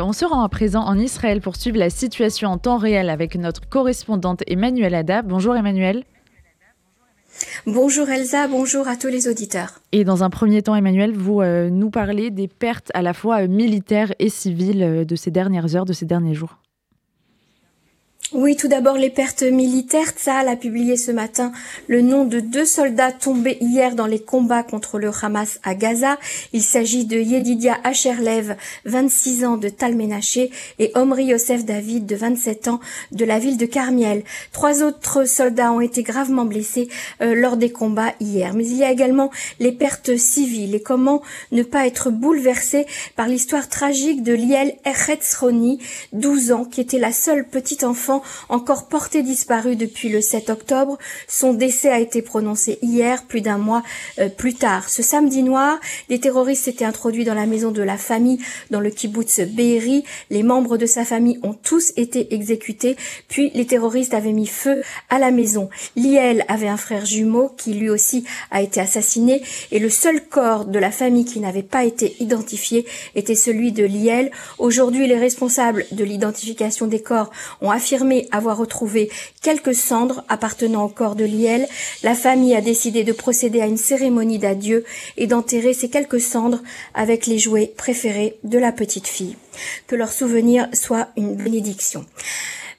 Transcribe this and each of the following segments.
On se rend à présent en Israël pour suivre la situation en temps réel avec notre correspondante Emmanuel Ada. Bonjour Emmanuel. Bonjour Elsa, bonjour à tous les auditeurs. Et dans un premier temps, Emmanuel, vous euh, nous parlez des pertes à la fois militaires et civiles euh, de ces dernières heures, de ces derniers jours. Oui, tout d'abord les pertes militaires. Tsahal a publié ce matin le nom de deux soldats tombés hier dans les combats contre le Hamas à Gaza. Il s'agit de Yedidia Acherlev, 26 ans de Talménaché, et Omri Yosef David, de 27 ans, de la ville de Carmiel. Trois autres soldats ont été gravement blessés euh, lors des combats hier. Mais il y a également les pertes civiles et comment ne pas être bouleversé par l'histoire tragique de Liel Echetzroni, 12 ans, qui était la seule petite enfant encore porté disparu depuis le 7 octobre. Son décès a été prononcé hier, plus d'un mois euh, plus tard. Ce samedi noir, des terroristes s'étaient introduits dans la maison de la famille dans le kibbutz Be'eri. Les membres de sa famille ont tous été exécutés, puis les terroristes avaient mis feu à la maison. Liel avait un frère jumeau qui lui aussi a été assassiné et le seul corps de la famille qui n'avait pas été identifié était celui de Liel. Aujourd'hui, les responsables de l'identification des corps ont affirmé avoir retrouvé quelques cendres appartenant au corps de Liel, la famille a décidé de procéder à une cérémonie d'adieu et d'enterrer ces quelques cendres avec les jouets préférés de la petite fille. Que leur souvenir soit une bénédiction.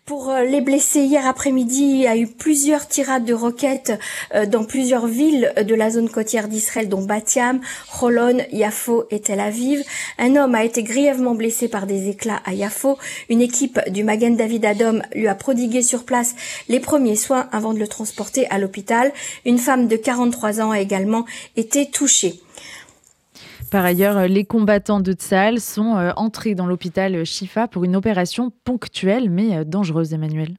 Pour euh, les blessés, hier après-midi, il y a eu plusieurs tirades de roquettes euh, dans plusieurs villes de la zone côtière d'Israël, dont Batiam, Holon, Yafo et Tel Aviv. Un homme a été grièvement blessé par des éclats à Yafo. Une équipe du Magen David Adom lui a prodigué sur place les premiers soins avant de le transporter à l'hôpital. Une femme de 43 ans a également été touchée. Par ailleurs, les combattants de Tsahal sont euh, entrés dans l'hôpital Shifa pour une opération ponctuelle mais euh, dangereuse, Emmanuel.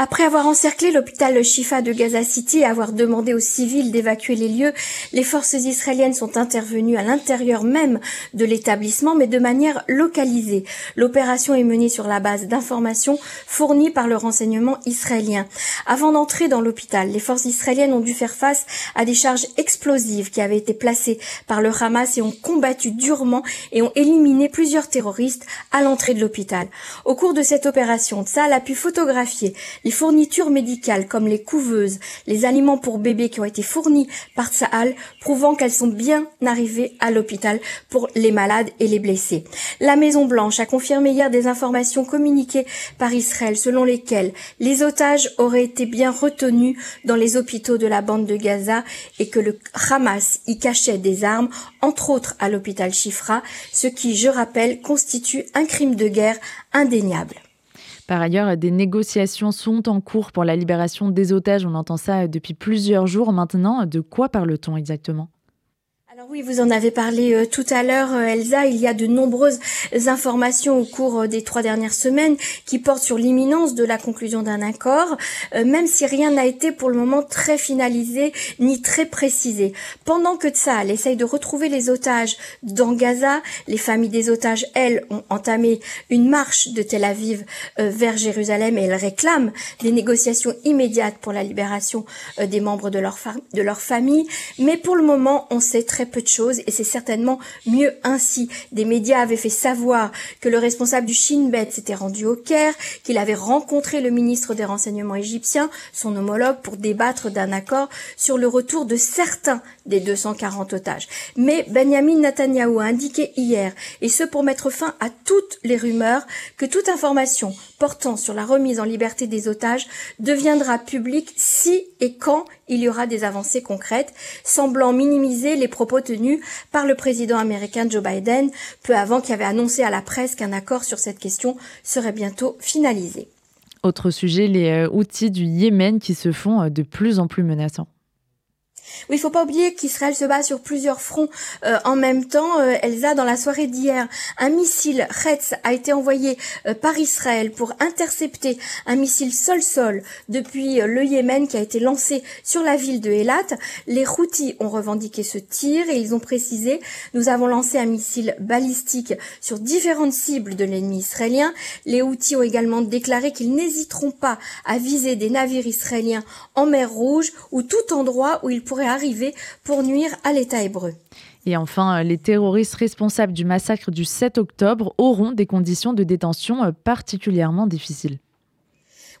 Après avoir encerclé l'hôpital Shifa de Gaza City et avoir demandé aux civils d'évacuer les lieux, les forces israéliennes sont intervenues à l'intérieur même de l'établissement, mais de manière localisée. L'opération est menée sur la base d'informations fournies par le renseignement israélien. Avant d'entrer dans l'hôpital, les forces israéliennes ont dû faire face à des charges explosives qui avaient été placées par le Hamas et ont combattu durement et ont éliminé plusieurs terroristes à l'entrée de l'hôpital. Au cours de cette opération, Tzal a pu photographier les fournitures médicales comme les couveuses, les aliments pour bébés qui ont été fournis par Tsahal, prouvant qu'elles sont bien arrivées à l'hôpital pour les malades et les blessés. La Maison Blanche a confirmé hier des informations communiquées par Israël selon lesquelles les otages auraient été bien retenus dans les hôpitaux de la bande de Gaza et que le Hamas y cachait des armes, entre autres à l'hôpital Chifra, ce qui, je rappelle, constitue un crime de guerre indéniable. Par ailleurs, des négociations sont en cours pour la libération des otages. On entend ça depuis plusieurs jours maintenant. De quoi parle-t-on exactement? Oui, vous en avez parlé euh, tout à l'heure, euh, Elsa. Il y a de nombreuses informations au cours euh, des trois dernières semaines qui portent sur l'imminence de la conclusion d'un accord, même si rien n'a été pour le moment très finalisé ni très précisé. Pendant que Tsahal essaye de retrouver les otages dans Gaza, les familles des otages, elles, ont entamé une marche de Tel Aviv vers Jérusalem et elles réclament des négociations immédiates pour la libération des membres de leur, de leur famille. Mais pour le moment, on sait très peu de choses et c'est certainement mieux ainsi. Des médias avaient fait savoir que le responsable du Shin Bet s'était rendu au Caire, qu'il avait rencontré le ministre des renseignements égyptien, son homologue, pour débattre d'un accord sur le retour de certains des 240 otages. Mais Benjamin Netanyahu a indiqué hier, et ce pour mettre fin à toutes les rumeurs, que toute information portant sur la remise en liberté des otages deviendra publique si et quand il y aura des avancées concrètes, semblant minimiser les propos par le président américain Joe Biden peu avant qu'il avait annoncé à la presse qu'un accord sur cette question serait bientôt finalisé. Autre sujet, les euh, outils du Yémen qui se font euh, de plus en plus menaçants. Oui, il faut pas oublier qu'Israël se bat sur plusieurs fronts euh, en même temps. Euh, Elsa, dans la soirée d'hier, un missile Retz a été envoyé euh, par Israël pour intercepter un missile sol-sol depuis le Yémen qui a été lancé sur la ville de Eilat. Les Houthis ont revendiqué ce tir et ils ont précisé nous avons lancé un missile balistique sur différentes cibles de l'ennemi israélien. Les Houthis ont également déclaré qu'ils n'hésiteront pas à viser des navires israéliens en mer Rouge ou tout endroit où ils pourraient arriver pour nuire à l'État hébreu. Et enfin, les terroristes responsables du massacre du 7 octobre auront des conditions de détention particulièrement difficiles.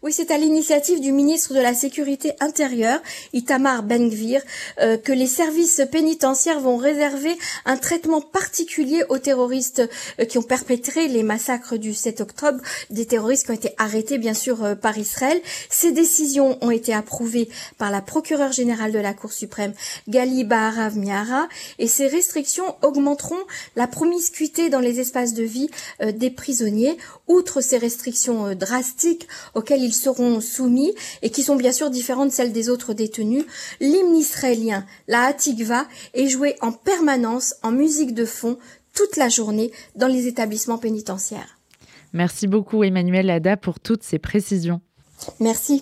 Oui, c'est à l'initiative du ministre de la Sécurité intérieure, Itamar Ben-Gvir, euh, que les services pénitentiaires vont réserver un traitement particulier aux terroristes euh, qui ont perpétré les massacres du 7 octobre, des terroristes qui ont été arrêtés bien sûr euh, par Israël. Ces décisions ont été approuvées par la procureure générale de la Cour suprême, Gali Baharav Miara, et ces restrictions augmenteront la promiscuité dans les espaces de vie des prisonniers, outre ces restrictions drastiques auxquelles ils seront soumis et qui sont bien sûr différentes de celles des autres détenus, l'hymne israélien, la Hatikva, est joué en permanence en musique de fond toute la journée dans les établissements pénitentiaires. Merci beaucoup Emmanuel Ada pour toutes ces précisions. Merci.